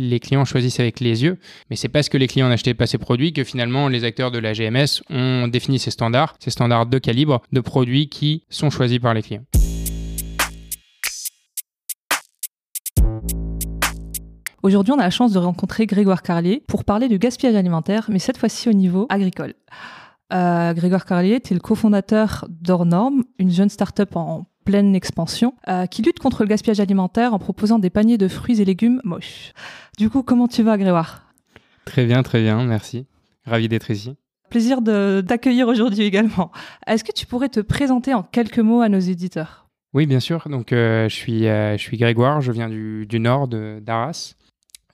les clients choisissent avec les yeux, mais c'est parce que les clients n'achetaient pas ces produits que finalement les acteurs de la GMS ont défini ces standards, ces standards de calibre de produits qui sont choisis par les clients. Aujourd'hui, on a la chance de rencontrer Grégoire Carlier pour parler du gaspillage alimentaire, mais cette fois-ci au niveau agricole. Euh, Grégoire Carlier, tu le cofondateur d'Ornorm, une jeune start-up en pleine expansion, euh, qui lutte contre le gaspillage alimentaire en proposant des paniers de fruits et légumes moches. Du coup, comment tu vas, Grégoire? Très bien, très bien, merci. Ravi d'être ici. Plaisir d'accueillir aujourd'hui également. Est-ce que tu pourrais te présenter en quelques mots à nos éditeurs? Oui, bien sûr. Donc, euh, je, suis, je suis Grégoire, je viens du, du nord d'Arras.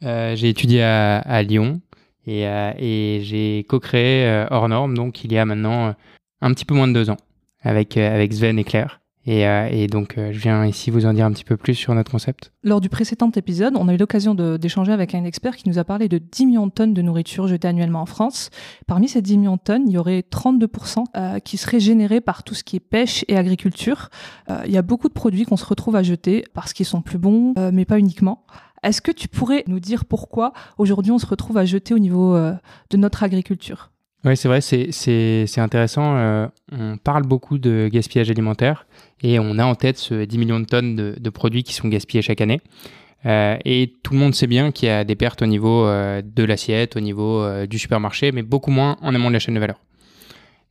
Euh, j'ai étudié à, Lyon et, euh, et j'ai co-créé euh, Hors Norme, donc il y a maintenant un petit peu moins de deux ans, avec, avec Sven et Claire. Et, et, donc, je viens ici vous en dire un petit peu plus sur notre concept. Lors du précédent épisode, on a eu l'occasion d'échanger avec un expert qui nous a parlé de 10 millions de tonnes de nourriture jetées annuellement en France. Parmi ces 10 millions de tonnes, il y aurait 32% qui seraient générés par tout ce qui est pêche et agriculture. il y a beaucoup de produits qu'on se retrouve à jeter parce qu'ils sont plus bons, mais pas uniquement. Est-ce que tu pourrais nous dire pourquoi aujourd'hui on se retrouve à jeter au niveau euh, de notre agriculture? Oui, c'est vrai, c'est intéressant. Euh, on parle beaucoup de gaspillage alimentaire et on a en tête ce 10 millions de tonnes de, produits qui sont gaspillés chaque année. Euh, et tout le monde sait bien qu'il y a des pertes au niveau de l'assiette, au niveau du supermarché, mais beaucoup moins en amont de la chaîne de valeur.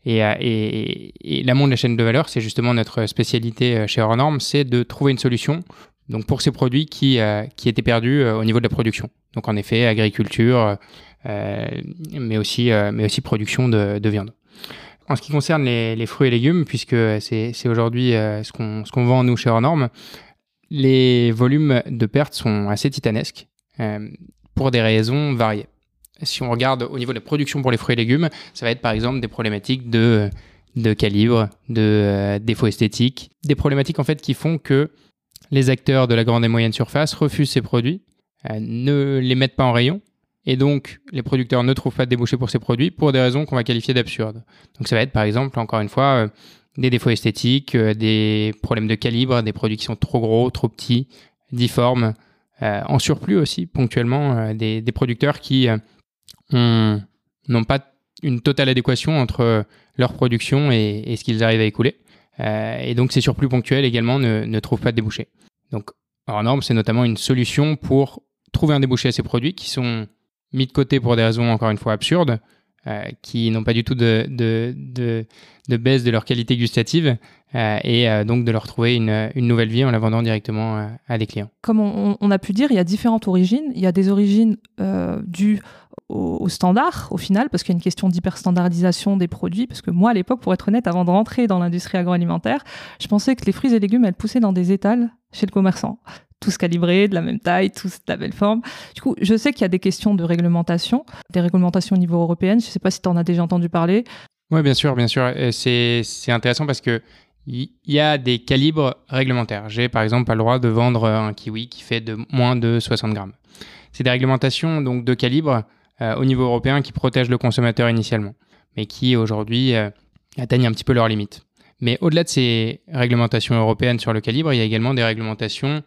Et, et, et l'amont de la chaîne de valeur, c'est justement notre spécialité chez Euronorm, c'est de trouver une solution donc pour ces produits qui, euh, qui étaient perdus euh, au niveau de la production. Donc en effet, agriculture, euh, mais, aussi, mais aussi production de, de, viande. En ce qui concerne les, fruits et légumes, puisque c'est aujourd'hui ce qu'on ce qu'on vend nous chez Ornorm, les volumes de pertes sont assez titanesques pour des raisons variées. Si on regarde au niveau de la production pour les fruits et légumes, ça va être par exemple des problématiques de, de calibre, de défauts esthétiques, des problématiques en fait qui font que les acteurs de la grande et moyenne surface refusent ces produits, euh, ne les mettent pas en rayon, et donc les producteurs ne trouvent pas de débouchés pour ces produits pour des raisons qu'on va qualifier d'absurdes. Donc ça va être par exemple, encore une fois, euh, des défauts esthétiques, euh, des problèmes de calibre, des produits qui sont trop gros, trop petits, difformes, en surplus aussi, ponctuellement, des, producteurs qui n'ont pas une totale adéquation entre leur production et ce qu'ils arrivent à écouler. Euh, et donc ces surplus ponctuels également ne, trouvent pas de débouché. Donc en norme, c'est notamment une solution pour trouver un débouché à ces produits qui sont mis de côté pour des raisons encore une fois absurdes, euh, qui n'ont pas du tout de, de, de, baisse de leur qualité gustative euh, et euh, donc de leur trouver une, une, nouvelle vie en la vendant directement à des clients. Comme on, a pu dire, il y a différentes origines. Il y a des origines dues au, standard au final, parce qu'il y a une question d'hyperstandardisation des produits. Parce que moi, à l'époque, pour être honnête, avant de rentrer dans l'industrie agroalimentaire, je pensais que les fruits et légumes, elles poussaient dans des étals chez le commerçant. Tous calibrés, de la même taille, tous de la belle forme. Du coup, je sais qu'il y a des questions de réglementation, des réglementations au niveau européen. Je ne sais pas si tu en as déjà entendu parler. Oui, bien sûr, bien sûr. C'est intéressant parce que il y a des calibres réglementaires. J'ai par exemple pas le droit de vendre un kiwi qui fait de moins de 60 grammes. C'est des réglementations donc de calibre euh, au niveau européen qui protègent le consommateur initialement, mais qui aujourd'hui euh, atteignent un petit peu leurs limites. Mais au-delà de ces réglementations européennes sur le calibre, il y a également des réglementations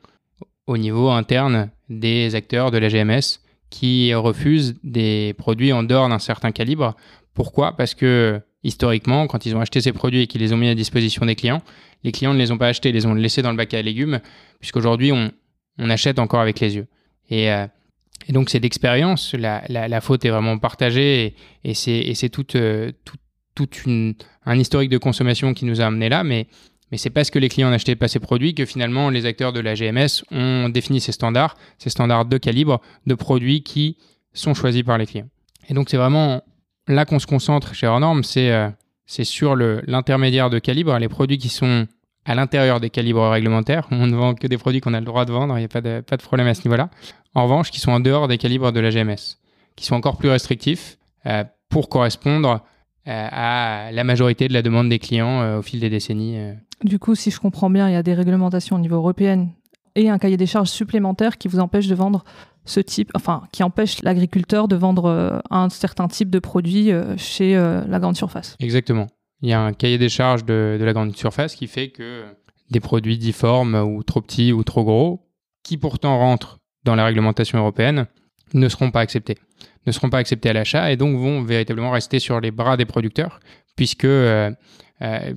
au niveau interne des acteurs de la GMS qui refusent des produits en dehors d'un certain calibre. Pourquoi? Parce que historiquement, quand ils ont acheté ces produits et qu'ils les ont mis à disposition des clients, les clients ne les ont pas achetés, les ont laissés dans le bac à légumes, puisqu'aujourd'hui on, achète encore avec les yeux. Et euh, donc c'est d'expérience, la, faute est vraiment partagée et, c'est tout, euh, tout une, un historique de consommation qui nous a amené là, mais, mais c'est parce que les clients n'achetaient pas ces produits que finalement les acteurs de la GMS ont défini ces standards, ces standards de calibre de produits qui sont choisis par les clients. Et donc c'est vraiment là qu'on se concentre chez c'est euh, c'est sur l'intermédiaire de calibre, les produits qui sont à l'intérieur des calibres réglementaires. On ne vend que des produits qu'on a le droit de vendre, il n'y a pas de, pas de problème à ce niveau-là. En revanche, qui sont en dehors des calibres de la GMS, qui sont encore plus restrictifs euh, pour correspondre à la majorité de la demande des clients euh, au fil des décennies. Du coup, si je comprends bien, il y a des réglementations au niveau européen et un cahier des charges supplémentaire qui vous empêche de vendre ce type, enfin, qui empêche l'agriculteur de vendre un certain type de produit chez la grande surface. Exactement. Il y a un cahier des charges de, de, la grande surface qui fait que des produits difformes ou trop petits ou trop gros, qui pourtant rentrent dans la réglementation européenne, ne seront pas acceptés ne seront pas acceptés à l'achat et donc vont véritablement rester sur les bras des producteurs puisque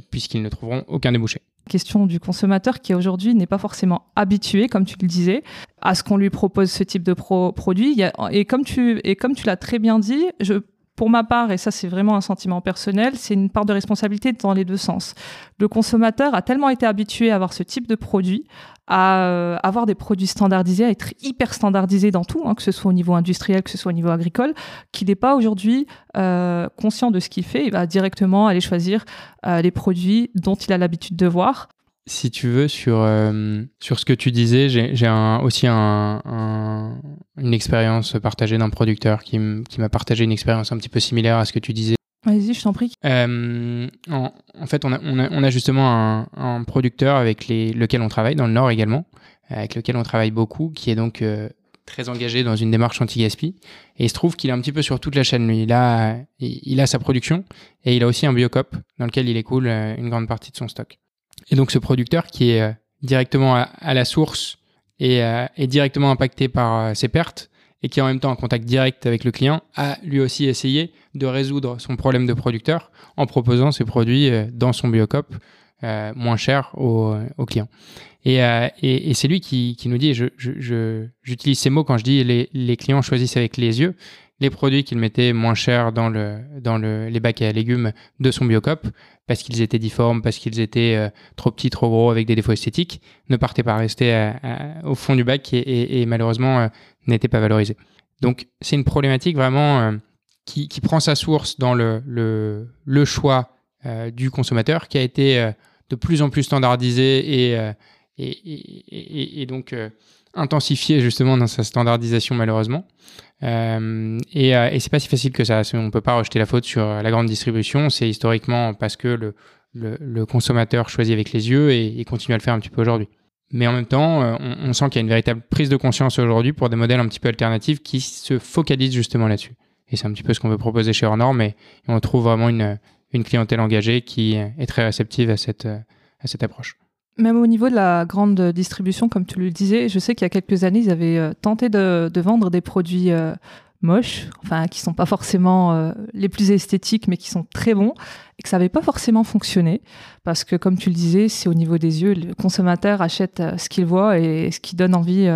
puisqu'ils ne trouveront aucun débouché question du consommateur qui aujourd'hui n'est pas forcément habitué, comme tu le disais, à ce qu'on lui propose ce type de produit. et comme tu, et comme tu l'as très bien dit, je, pour ma part, et ça c'est vraiment un sentiment personnel, c'est une part de responsabilité dans les deux sens. Le consommateur a tellement été habitué à avoir ce type de produit, à euh, avoir des produits standardisés, à être hyper standardisé dans tout, hein, que ce soit au niveau industriel, que ce soit au niveau agricole, qu'il n'est pas aujourd'hui euh, conscient de ce qu'il fait. Il va directement aller choisir euh, les produits dont il a l'habitude de voir. Si tu veux, sur, sur ce que tu disais, j'ai aussi un, une expérience partagée d'un producteur qui m'a partagé une expérience un petit peu similaire à ce que tu disais Vas-y, je t'en prie. Euh, en, fait, on a, on, a, on a, justement un, producteur avec les, lequel on travaille, dans le Nord également, avec lequel on travaille beaucoup, qui est donc euh, très engagé dans une démarche anti-gaspi. Et il se trouve qu'il est un petit peu sur toute la chaîne, lui. Il a, il, a sa production et il a aussi un biocop dans lequel il écoule euh, une grande partie de son stock. Et donc, ce producteur qui est directement à, la source et est directement impacté par ses pertes, et qui est en même temps en contact direct avec le client, a lui aussi essayé de résoudre son problème de producteur en proposant ses produits euh, dans son biocop euh, moins cher aux, au clients. Et, euh, c'est lui qui, nous dit, je, je, j'utilise ces mots quand je dis les clients choisissent avec les yeux, les produits qu'il mettait moins chers dans, le, dans le, les bacs à légumes de son biocop, parce qu'ils étaient difformes, parce qu'ils étaient euh, trop petits, trop gros, avec des défauts esthétiques, ne partaient pas rester au fond du bac et, malheureusement euh, n'étaient pas valorisés. Donc c'est une problématique vraiment euh, qui, qui, prend sa source dans le, le, le choix du consommateur, qui a été de plus en plus standardisé et, et donc intensifié justement dans sa standardisation malheureusement. Euh, et, euh, et c'est pas si facile que ça. On peut pas rejeter la faute sur la grande distribution. C'est historiquement parce que le, le, consommateur choisit avec les yeux et, continue à le faire un petit peu aujourd'hui. Mais en même temps, euh, on, on sent qu'il y a une véritable prise de conscience aujourd'hui pour des modèles un petit peu alternatifs qui se focalisent justement là-dessus. Et c'est un petit peu ce qu'on veut proposer chez Honor, mais on trouve vraiment une, une clientèle engagée qui est très réceptive à cette, à cette approche. Même au niveau de la grande distribution, comme tu le disais, je sais qu'il y a quelques années, ils avaient euh, tenté de, vendre des produits euh, moches, enfin qui sont pas forcément euh, les plus esthétiques, mais qui sont très bons, et que ça n'avait pas forcément fonctionné, parce que comme tu le disais, c'est au niveau des yeux, le consommateur achète ce qu'il voit et ce qui donne envie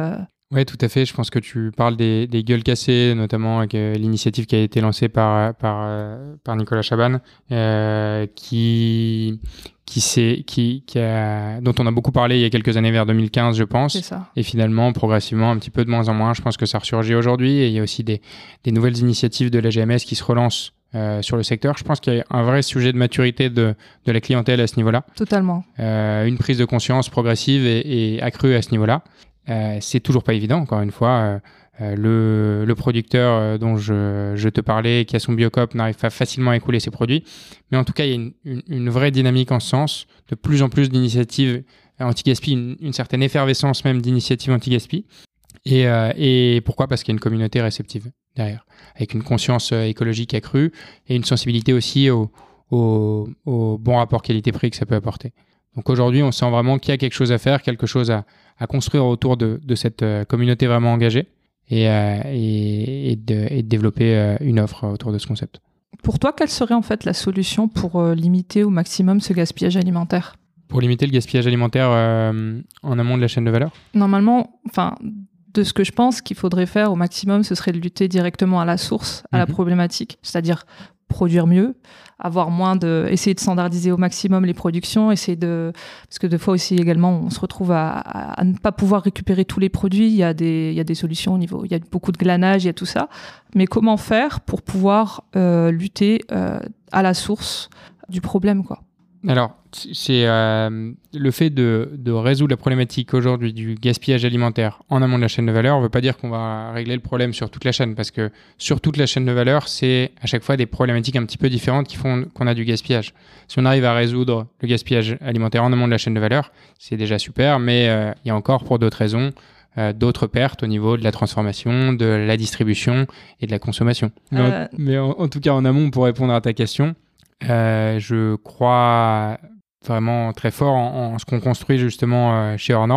oui, tout à fait. Je pense que tu parles des, gueules cassées, notamment avec euh, l'initiative qui a été lancée par, par, euh, par Nicolas Chaban, euh, qui, qui, qui, qui a, dont on a beaucoup parlé il y a quelques années, vers 2015, je pense. Ça. Et finalement, progressivement, un petit peu de moins en moins, je pense que ça ressurgit aujourd'hui. Et il y a aussi des, des nouvelles initiatives de la GMS qui se relancent euh, sur le secteur. Je pense qu'il y a un vrai sujet de maturité de, de la clientèle à ce niveau-là. Totalement. Euh, une prise de conscience progressive et, et accrue à ce niveau-là. Euh, c'est toujours pas évident, encore une fois. Euh, euh, le, producteur dont je, te parlais, qui a son biocop, n'arrive pas facilement à écouler ses produits. Mais en tout cas, il y a une, vraie dynamique en ce sens, de plus en plus d'initiatives anti-gaspi, une, certaine effervescence même d'initiatives anti-gaspi. Et, pourquoi? Parce qu'il y a une communauté réceptive derrière, avec une conscience écologique accrue et une sensibilité aussi au, au, au bon rapport qualité-prix que ça peut apporter. Donc aujourd'hui, on sent vraiment qu'il y a quelque chose à faire, quelque chose à, à construire autour de, de, cette euh, communauté vraiment engagée et, euh, et, et, de, et, de, développer euh, une offre autour de ce concept. Pour toi, quelle serait en fait la solution pour limiter au maximum ce gaspillage alimentaire? Pour limiter le gaspillage alimentaire en amont de la chaîne de valeur? Normalement, enfin, de ce que je pense qu'il faudrait faire au maximum, ce serait de lutter directement à la source, à la mhm. problématique, c'est-à-dire produire mieux, avoir moins de, essayer de standardiser au maximum les productions, essayer de, parce que des fois aussi également, on se retrouve à, ne pas pouvoir récupérer tous les produits. Il y a des, il y a des solutions au niveau, il y a beaucoup de glanage, il y a tout ça. Mais comment faire pour pouvoir euh, lutter euh, à la source du problème, quoi? Alors, c'est euh, le fait de, de, résoudre la problématique aujourd'hui du gaspillage alimentaire en amont de la chaîne de valeur ne veut pas dire qu'on va régler le problème sur toute la chaîne, parce que sur toute la chaîne de valeur, c'est à chaque fois des problématiques un petit peu différentes qui font qu'on a du gaspillage. Si on arrive à résoudre le gaspillage alimentaire en amont de la chaîne de valeur, c'est déjà super, mais euh, il y a encore pour d'autres raisons euh, d'autres pertes au niveau de la transformation, de la distribution et de la consommation. Mais, en, en, tout cas, en amont, pour répondre à ta question, euh, je crois vraiment très fort en, ce qu'on construit justement euh, chez Hors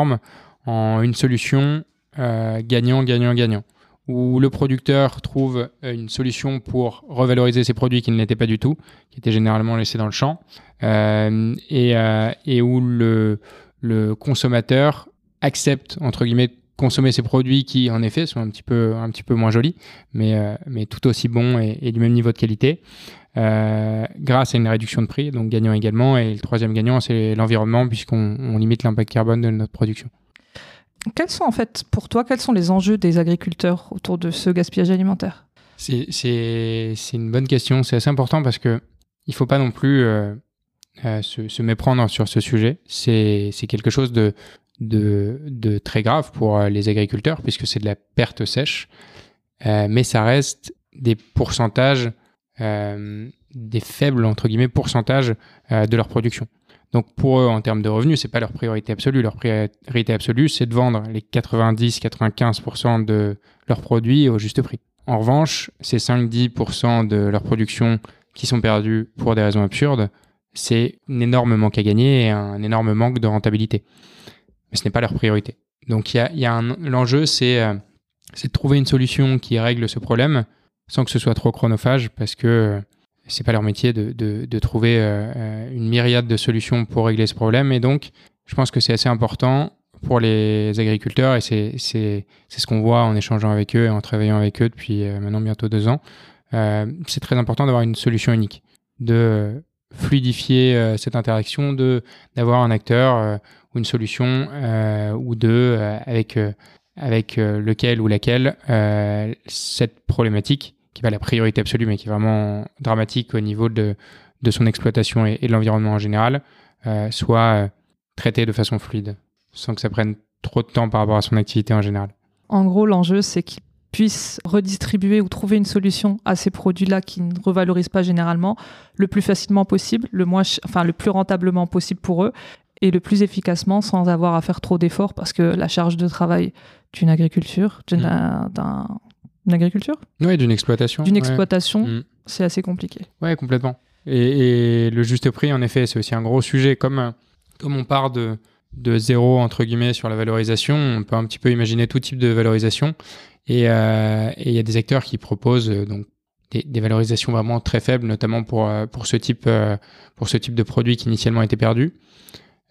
en une solution euh, gagnant, gagnant, gagnant, où le producteur trouve une solution pour revaloriser ses produits qui ne l'étaient pas du tout, qui étaient généralement laissés dans le champ, et, où le, consommateur accepte, entre guillemets, consommer ces produits qui, en effet, sont un petit peu, un petit peu moins jolis, mais, mais tout aussi bons et, du même niveau de qualité, euh, grâce à une réduction de prix, donc gagnant également. Et le troisième gagnant, c'est l'environnement, puisqu'on on limite l'impact carbone de notre production. Quels sont en fait pour toi, quels sont les enjeux des agriculteurs autour de ce gaspillage alimentaire? C'est une bonne question, c'est assez important parce que il faut pas non plus euh, euh, se, se, méprendre sur ce sujet. C'est quelque chose de, de, de, très grave pour les agriculteurs puisque c'est de la perte sèche, euh, mais ça reste des pourcentages, des faibles entre guillemets pourcentages de leur production. Donc pour eux, en termes de revenus, c'est pas leur priorité absolue. Leur priorité absolue, c'est de vendre les 90-95% de leurs produits au juste prix. En revanche, ces 5-10% de leur production qui sont perdus pour des raisons absurdes, c'est un énorme manque à gagner et un énorme manque de rentabilité. Mais ce n'est pas leur priorité. Donc il y a, l'enjeu, euh, c'est de trouver une solution qui règle ce problème sans que ce soit trop chronophage parce que c'est pas leur métier de, de, trouver euh, une myriade de solutions pour régler ce problème. Et donc, je pense que c'est assez important pour les agriculteurs, et c'est, ce qu'on voit en échangeant avec eux et en travaillant avec eux depuis euh, maintenant bientôt deux ans. Euh, c'est très important d'avoir une solution unique, de fluidifier euh, cette interaction, de d'avoir un acteur euh, ou une solution ou deux avec avec lequel ou laquelle cette problématique qui pas la priorité absolue, mais qui est vraiment dramatique au niveau de, de son exploitation et, de l'environnement en général, euh, soit euh, traité de façon fluide, sans que ça prenne trop de temps par rapport à son activité en général. En gros, l'enjeu, c'est qu'il puisse redistribuer ou trouver une solution à ces produits-là qui ne revalorisent pas généralement le plus facilement possible, le, moins enfin, le plus rentablement possible pour eux et le plus efficacement sans avoir à faire trop d'efforts parce que la charge de travail d'une agriculture, mmh. D'un agriculture Oui, d'une exploitation. D'une exploitation, mm. c'est assez compliqué. Oui, complètement. Et, le juste prix, en effet, c'est aussi un gros sujet. Comme, comme on part de, de zéro, entre guillemets, sur la valorisation, on peut un petit peu imaginer tout type de valorisation. Et euh, il y a des acteurs qui proposent euh, donc des, valorisations vraiment très faibles, notamment pour, euh, pour, ce, type, pour ce type de produit qui initialement était perdu.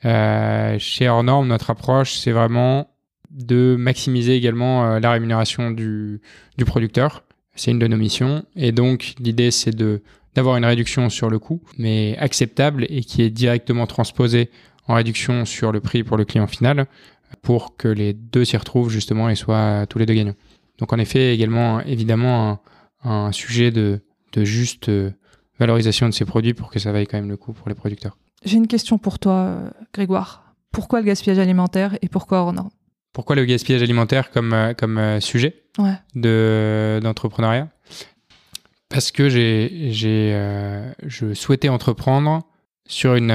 chez Hors notre approche, c'est vraiment de maximiser également euh, la rémunération du, du producteur. C'est une de nos missions. Et donc, l'idée, c'est de d'avoir une réduction sur le coût, mais acceptable et qui est directement transposée en réduction sur le prix pour le client final pour que les deux s'y retrouvent justement et soient tous les deux gagnants. Donc en effet, également évidemment un, un sujet de, de juste euh, valorisation de ces produits pour que ça vaille quand même le coup pour les producteurs. J'ai une question pour toi, euh, Grégoire. Pourquoi le gaspillage alimentaire et pourquoi hors pourquoi le gaspillage alimentaire comme, euh, comme euh, sujet de, d'entrepreneuriat? Parce que j'ai, j'ai, euh, je souhaitais entreprendre sur une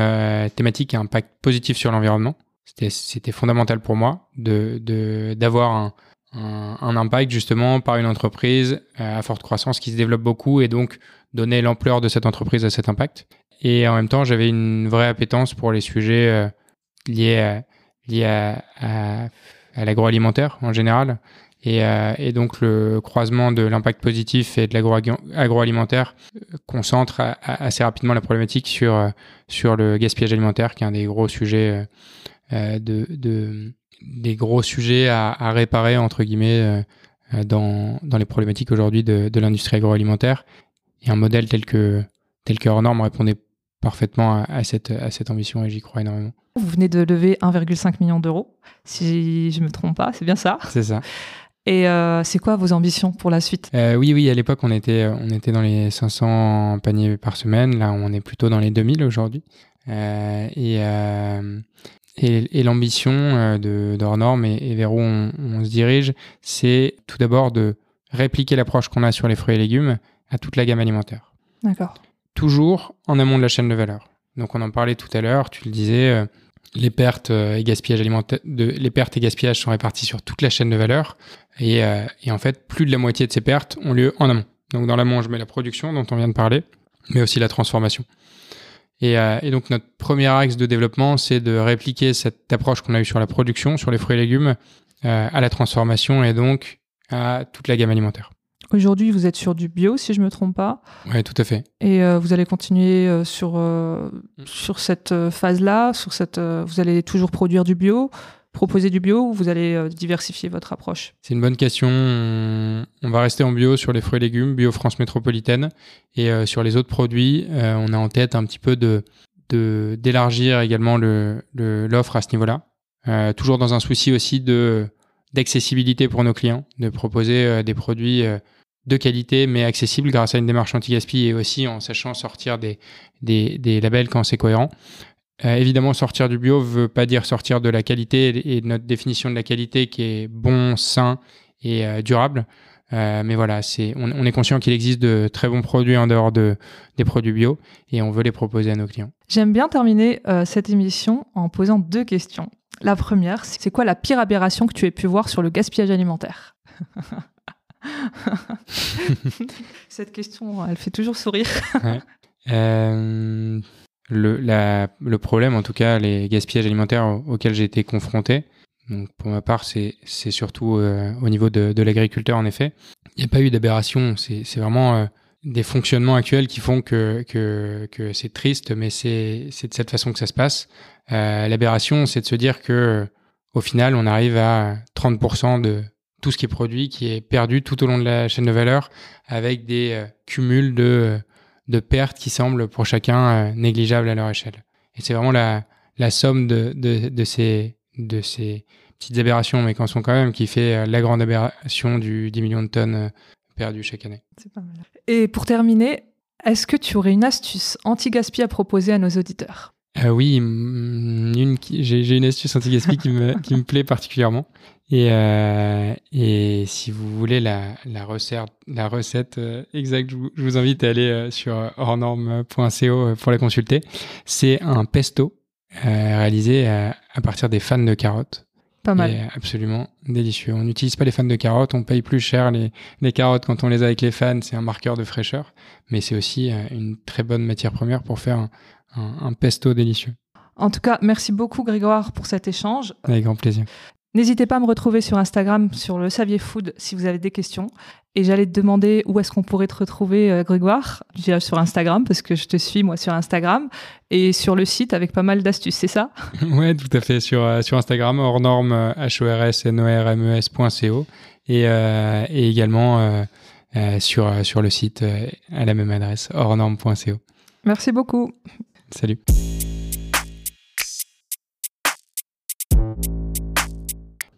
thématique qui a un impact positif sur l'environnement. C'était, c'était fondamental pour moi de, de, d'avoir un, un, un, impact justement par une entreprise à forte croissance qui se développe beaucoup et donc donner l'ampleur de cette entreprise à cet impact. Et en même temps, j'avais une vraie appétence pour les sujets liés à, liés à, à à l'agroalimentaire en général. Et, euh, et, donc le croisement de l'impact positif et de l'agroalimentaire concentre assez rapidement la problématique sur, euh, sur le gaspillage alimentaire, qui est un des gros sujets, euh, de, de, des gros sujets à, réparer, entre guillemets, dans, dans les problématiques aujourd'hui de, l'industrie agroalimentaire. Et un modèle tel que, tel que répondait parfaitement à, cette, à cette ambition et j'y crois énormément. Vous venez de lever 1,5 million d'euros, si je ne me trompe pas, c'est bien ça? C'est ça. Et euh, c'est quoi vos ambitions pour la suite? Euh, Oui, oui, à l'époque, on était, on était dans les 500 paniers par semaine. Là, on est plutôt dans les 2000 aujourd'hui. Euh, et, et, et l'ambition de d'Ornorm et, et, vers où on, on se dirige, c'est tout d'abord de répliquer l'approche qu'on a sur les fruits et légumes à toute la gamme alimentaire. D'accord toujours en amont de la chaîne de valeur. Donc on en parlait tout à l'heure, tu le disais, euh, les pertes euh, et gaspillage alimentaire, de, les pertes et gaspillages sont répartis sur toute la chaîne de valeur et, euh, et, en fait plus de la moitié de ces pertes ont lieu en amont. Donc dans l'amont je mets la production dont on vient de parler, mais aussi la transformation. Et donc notre premier axe de développement c'est de répliquer cette approche qu'on a eue sur la production, sur les fruits et légumes, à la transformation et donc à toute la gamme alimentaire. Aujourd'hui, vous êtes sur du bio, si je ne me trompe pas. Oui, tout à fait. Et euh, vous allez continuer euh, sur, euh, sur cette phase-là, sur cette, vous allez toujours produire du bio, proposer du bio ou vous allez diversifier votre approche? C'est une bonne question. On, va rester en bio sur les fruits et légumes, bio France métropolitaine. Et sur les autres produits, on a en tête un petit peu de d'élargir également l'offre le, l'offre à ce niveau-là. toujours dans un souci aussi de d'accessibilité pour nos clients, de proposer des produits de qualité mais accessible grâce à une démarche anti-gaspi et aussi en sachant sortir des, des, labels quand c'est cohérent. Euh, évidemment, sortir du bio veut pas dire sortir de la qualité et notre définition de la qualité qui est bon, sain et euh, durable. Euh, mais voilà, c'est, on, est conscient qu'il existe de très bons produits en dehors de, des produits bio et on veut les proposer à nos clients. J'aime bien terminer cette émission en posant deux questions. La première, c'est quoi la pire aberration que tu aies pu voir sur le gaspillage alimentaire? Cette question, elle fait toujours sourire. Euh, le, problème, en tout cas, les gaspillages alimentaires auxquels j'ai été confronté, donc pour ma part, c'est surtout euh, au niveau de, l'agriculteur, en effet. Il n'y a pas eu d'aberration, c'est vraiment euh, des fonctionnements actuels qui font que, que, que c'est triste, mais c'est de cette façon que ça se passe. L'aberration, c'est de se dire que au final, on arrive à 30% de, tout ce qui est produit qui est perdu tout au long de la chaîne de valeur avec des euh, cumuls de, de pertes qui semblent pour chacun euh, négligeables à leur échelle. Et c'est vraiment la, la somme de, de, de, ces, de ces petites aberrations, mais qu'en sont quand même, qui fait euh, la grande aberration du 10 millions de tonnes perdues chaque année. Pas mal. Et pour terminer, est-ce que tu aurais une astuce anti-gaspi à proposer à nos auditeurs? Oui, une, j'ai, une astuce anti-gaspi qui me, qui me plaît particulièrement. Et, euh, et si vous voulez la, la recette, la recette euh, exacte, je vous, invite à aller euh, sur hors-norme.co pour la consulter. C'est un pesto réalisé à, partir des fans de carottes. Pas mal. absolument délicieux. On n'utilise pas les fans de carottes, on paye plus cher les, les carottes quand on les a avec les fans, c'est un marqueur de fraîcheur, mais c'est aussi une très bonne matière première pour faire un, un pesto délicieux. En tout cas, merci beaucoup Grégoire pour cet échange. Avec grand plaisir. N'hésitez pas à me retrouver sur Instagram, sur le Savier Food, si vous avez des questions. Et j'allais te demander où est-ce qu'on pourrait te retrouver, euh, Grégoire. Je sur Instagram, parce que je te suis, moi, sur Instagram. Et sur le site avec pas mal d'astuces, c'est ça? Ouais, tout à fait. Sur, euh, sur Instagram, hors norme, H-O-R-S-N-O-R-M-E-S.co. Et, euh, et également sur, sur le site à la même adresse, hors norme.co. Merci beaucoup. Salut.